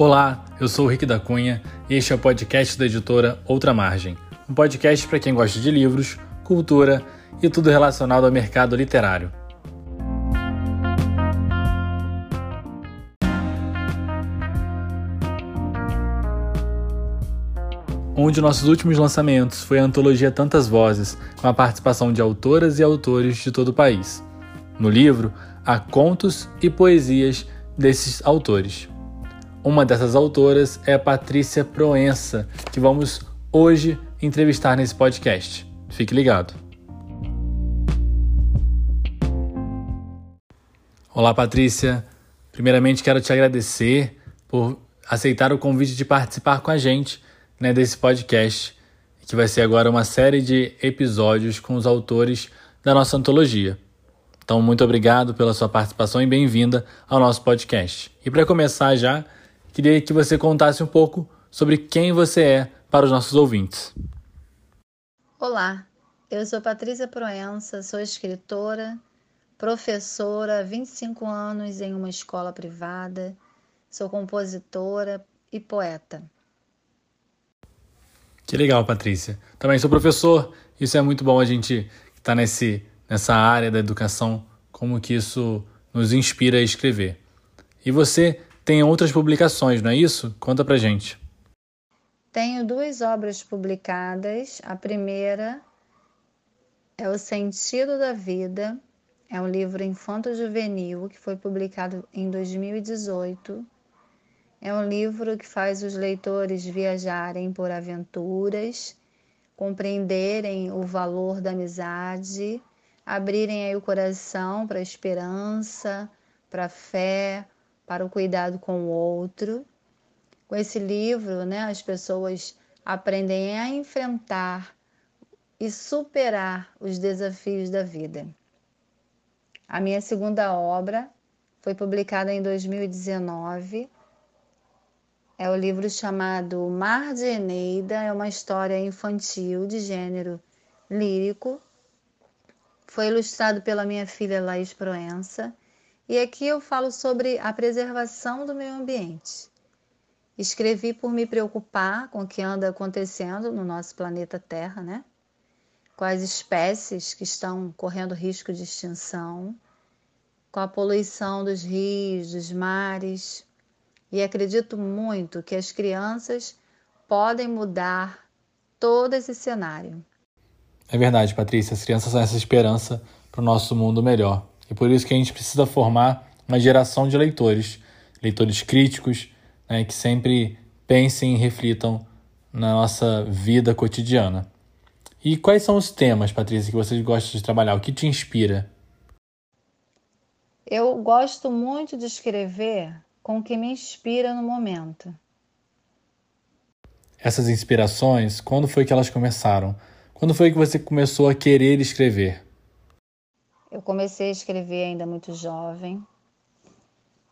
Olá, eu sou o Rick da Cunha e este é o podcast da editora Outra Margem, um podcast para quem gosta de livros, cultura e tudo relacionado ao mercado literário. Um de nossos últimos lançamentos foi a antologia Tantas Vozes, com a participação de autoras e autores de todo o país. No livro, há contos e poesias desses autores. Uma dessas autoras é a Patrícia Proença, que vamos hoje entrevistar nesse podcast. Fique ligado. Olá, Patrícia. Primeiramente, quero te agradecer por aceitar o convite de participar com a gente né, desse podcast, que vai ser agora uma série de episódios com os autores da nossa antologia. Então, muito obrigado pela sua participação e bem-vinda ao nosso podcast. E para começar já, queria que você contasse um pouco sobre quem você é para os nossos ouvintes. Olá, eu sou Patrícia Proença, sou escritora, professora há 25 anos em uma escola privada, sou compositora e poeta. Que legal, Patrícia. Também sou professor. Isso é muito bom a gente estar tá nesse, nessa área da educação, como que isso nos inspira a escrever. E você tem outras publicações, não é isso? Conta pra gente. Tenho duas obras publicadas. A primeira é O Sentido da Vida, é um livro infanto-juvenil que foi publicado em 2018 é um livro que faz os leitores viajarem por aventuras, compreenderem o valor da amizade, abrirem aí o coração para a esperança, para a fé, para o cuidado com o outro. Com esse livro, né, as pessoas aprendem a enfrentar e superar os desafios da vida. A minha segunda obra foi publicada em 2019 é o livro chamado Mar de Eneida, é uma história infantil de gênero lírico. Foi ilustrado pela minha filha Laís Proença. E aqui eu falo sobre a preservação do meio ambiente. Escrevi por me preocupar com o que anda acontecendo no nosso planeta Terra, né? Com as espécies que estão correndo risco de extinção, com a poluição dos rios, dos mares, e acredito muito que as crianças podem mudar todo esse cenário. É verdade, Patrícia. As crianças são essa esperança para o nosso mundo melhor. E por isso que a gente precisa formar uma geração de leitores, leitores críticos, né, que sempre pensem e reflitam na nossa vida cotidiana. E quais são os temas, Patrícia, que vocês gostam de trabalhar? O que te inspira? Eu gosto muito de escrever com o que me inspira no momento. Essas inspirações, quando foi que elas começaram? Quando foi que você começou a querer escrever? Eu comecei a escrever ainda muito jovem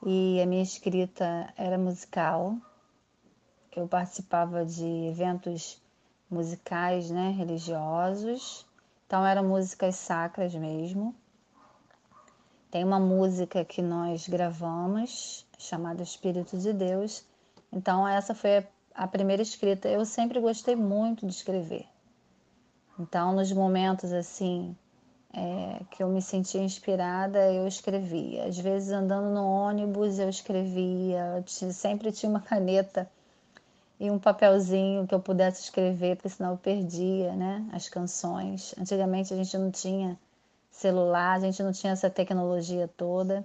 e a minha escrita era musical. Eu participava de eventos musicais, né, religiosos. Então eram músicas sacras mesmo. Tem uma música que nós gravamos chamada Espírito de Deus. Então, essa foi a primeira escrita. Eu sempre gostei muito de escrever. Então, nos momentos assim é, que eu me sentia inspirada, eu escrevia. Às vezes, andando no ônibus, eu escrevia. Eu sempre tinha uma caneta e um papelzinho que eu pudesse escrever, porque senão eu perdia né, as canções. Antigamente, a gente não tinha celular, a gente não tinha essa tecnologia toda.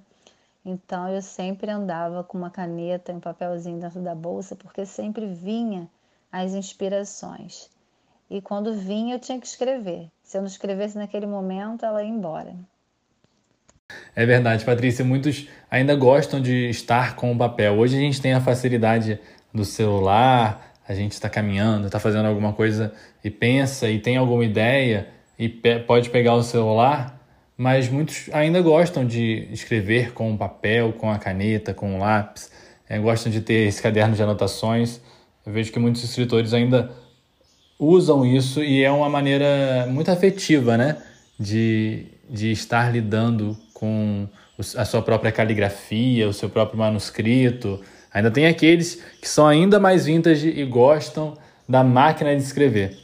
Então eu sempre andava com uma caneta e um papelzinho dentro da bolsa, porque sempre vinha as inspirações. E quando vinha, eu tinha que escrever. Se eu não escrevesse naquele momento, ela ia embora. É verdade, Patrícia. Muitos ainda gostam de estar com o papel. Hoje a gente tem a facilidade do celular, a gente está caminhando, está fazendo alguma coisa e pensa e tem alguma ideia e pe pode pegar o celular mas muitos ainda gostam de escrever com o papel, com a caneta, com o lápis, é, gostam de ter esse caderno de anotações. Eu vejo que muitos escritores ainda usam isso e é uma maneira muito afetiva, né? De, de estar lidando com a sua própria caligrafia, o seu próprio manuscrito, Ainda tem aqueles que são ainda mais vintage e gostam da máquina de escrever.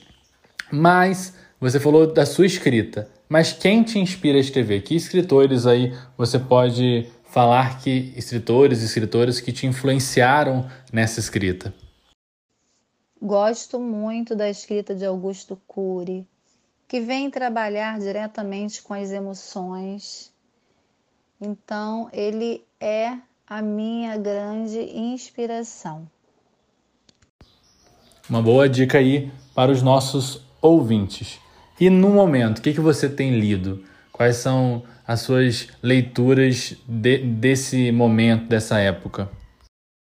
Mas você falou da sua escrita. Mas quem te inspira a escrever? Que escritores aí você pode falar que escritores e escritoras que te influenciaram nessa escrita? Gosto muito da escrita de Augusto Cury, que vem trabalhar diretamente com as emoções. Então, ele é a minha grande inspiração. Uma boa dica aí para os nossos ouvintes. E no momento, o que, que você tem lido? Quais são as suas leituras de, desse momento, dessa época?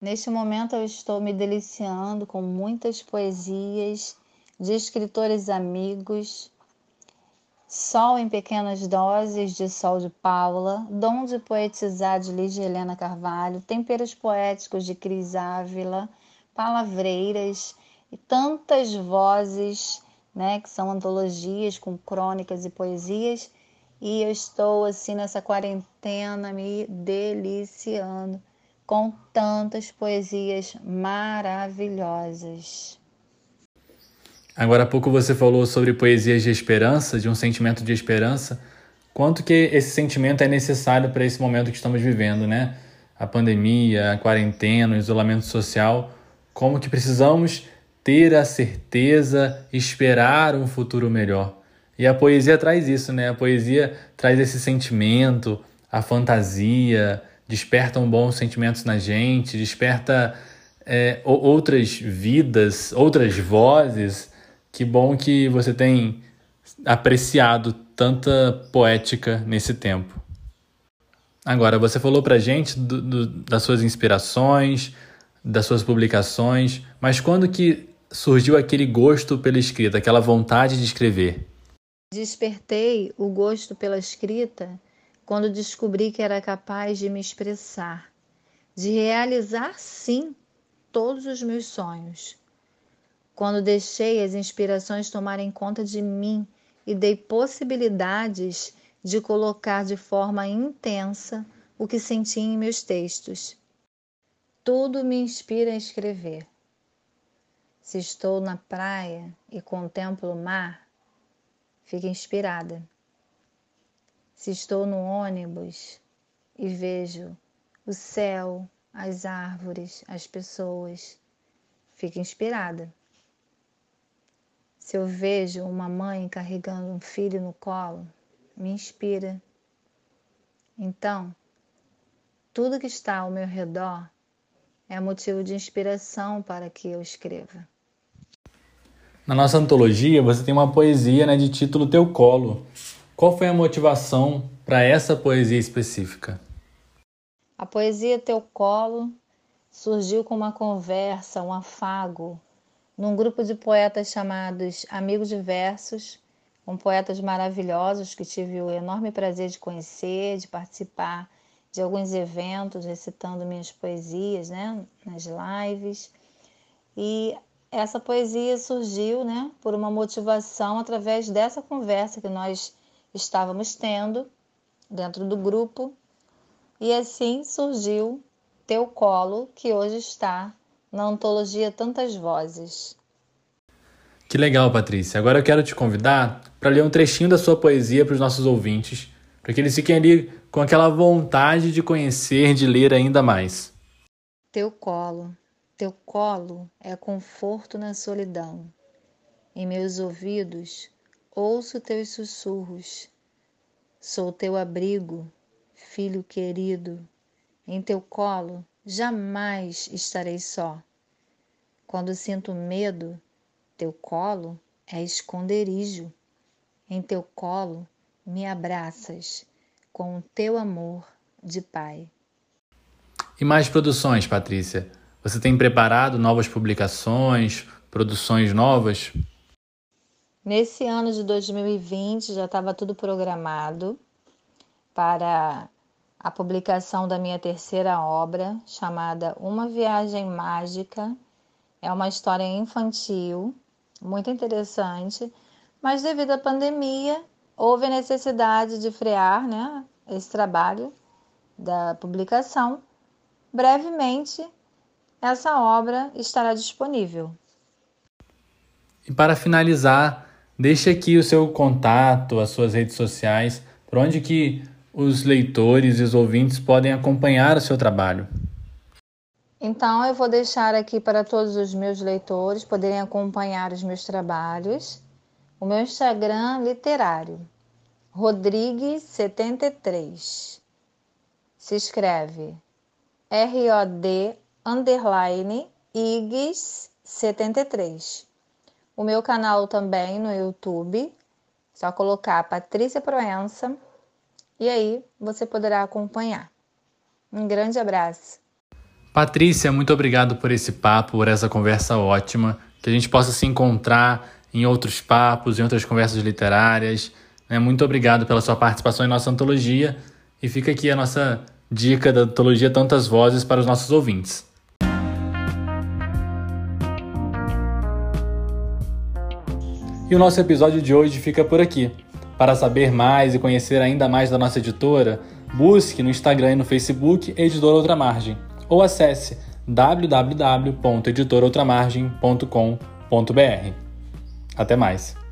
Neste momento, eu estou me deliciando com muitas poesias de escritores amigos. Sol em Pequenas Doses, de Sol de Paula, Dom de Poetizar, de Lígia Helena Carvalho, Temperos Poéticos, de Cris Ávila, Palavreiras e tantas vozes né, que são antologias com crônicas e poesias, e eu estou assim nessa quarentena me deliciando com tantas poesias maravilhosas. Agora há pouco você falou sobre poesias de esperança, de um sentimento de esperança. Quanto que esse sentimento é necessário para esse momento que estamos vivendo, né? A pandemia, a quarentena, o isolamento social. Como que precisamos ter a certeza, esperar um futuro melhor. E a poesia traz isso, né? A poesia traz esse sentimento, a fantasia, desperta um bons sentimentos na gente, desperta é, outras vidas, outras vozes. Que bom que você tem apreciado tanta poética nesse tempo. Agora, você falou pra gente do, do, das suas inspirações, das suas publicações, mas quando que surgiu aquele gosto pela escrita, aquela vontade de escrever? Despertei o gosto pela escrita quando descobri que era capaz de me expressar, de realizar sim todos os meus sonhos. Quando deixei as inspirações tomarem conta de mim e dei possibilidades de colocar de forma intensa o que senti em meus textos. Tudo me inspira a escrever. Se estou na praia e contemplo o mar, fico inspirada. Se estou no ônibus e vejo o céu, as árvores, as pessoas, fico inspirada. Se eu vejo uma mãe carregando um filho no colo, me inspira. Então, tudo que está ao meu redor é motivo de inspiração para que eu escreva. Na nossa antologia, você tem uma poesia né, de título Teu Colo. Qual foi a motivação para essa poesia específica? A poesia Teu Colo surgiu com uma conversa, um afago, num grupo de poetas chamados Amigos de Versos, com poetas maravilhosos que tive o enorme prazer de conhecer, de participar de alguns eventos recitando minhas poesias, né, nas lives. E essa poesia surgiu né, por uma motivação através dessa conversa que nós estávamos tendo dentro do grupo. E assim surgiu Teu Colo, que hoje está na antologia Tantas Vozes. Que legal, Patrícia. Agora eu quero te convidar para ler um trechinho da sua poesia para os nossos ouvintes, para que eles fiquem ali com aquela vontade de conhecer, de ler ainda mais. Teu colo. Teu colo é conforto na solidão. Em meus ouvidos ouço teus sussurros. Sou teu abrigo, filho querido. Em teu colo jamais estarei só. Quando sinto medo, teu colo é esconderijo. Em teu colo me abraças com o teu amor de pai. E mais produções, Patrícia? Você tem preparado novas publicações, produções novas? Nesse ano de 2020 já estava tudo programado para a publicação da minha terceira obra, chamada Uma Viagem Mágica. É uma história infantil, muito interessante, mas devido à pandemia, houve a necessidade de frear né, esse trabalho da publicação. Brevemente essa obra estará disponível. E para finalizar, deixe aqui o seu contato, as suas redes sociais, por onde que os leitores e os ouvintes podem acompanhar o seu trabalho. Então, eu vou deixar aqui para todos os meus leitores poderem acompanhar os meus trabalhos. O meu Instagram literário, Rodrigues73. Se escreve R-O-D underline IGS 73. O meu canal também no YouTube, só colocar Patrícia Proença e aí você poderá acompanhar. Um grande abraço. Patrícia, muito obrigado por esse papo, por essa conversa ótima. Que a gente possa se encontrar em outros papos, em outras conversas literárias. Né? Muito obrigado pela sua participação em nossa antologia. E fica aqui a nossa dica da antologia Tantas Vozes para os nossos ouvintes. E o nosso episódio de hoje fica por aqui. Para saber mais e conhecer ainda mais da nossa editora, busque no Instagram e no Facebook Editora Outra Margem ou acesse www.editoraoutramargem.com.br. Até mais!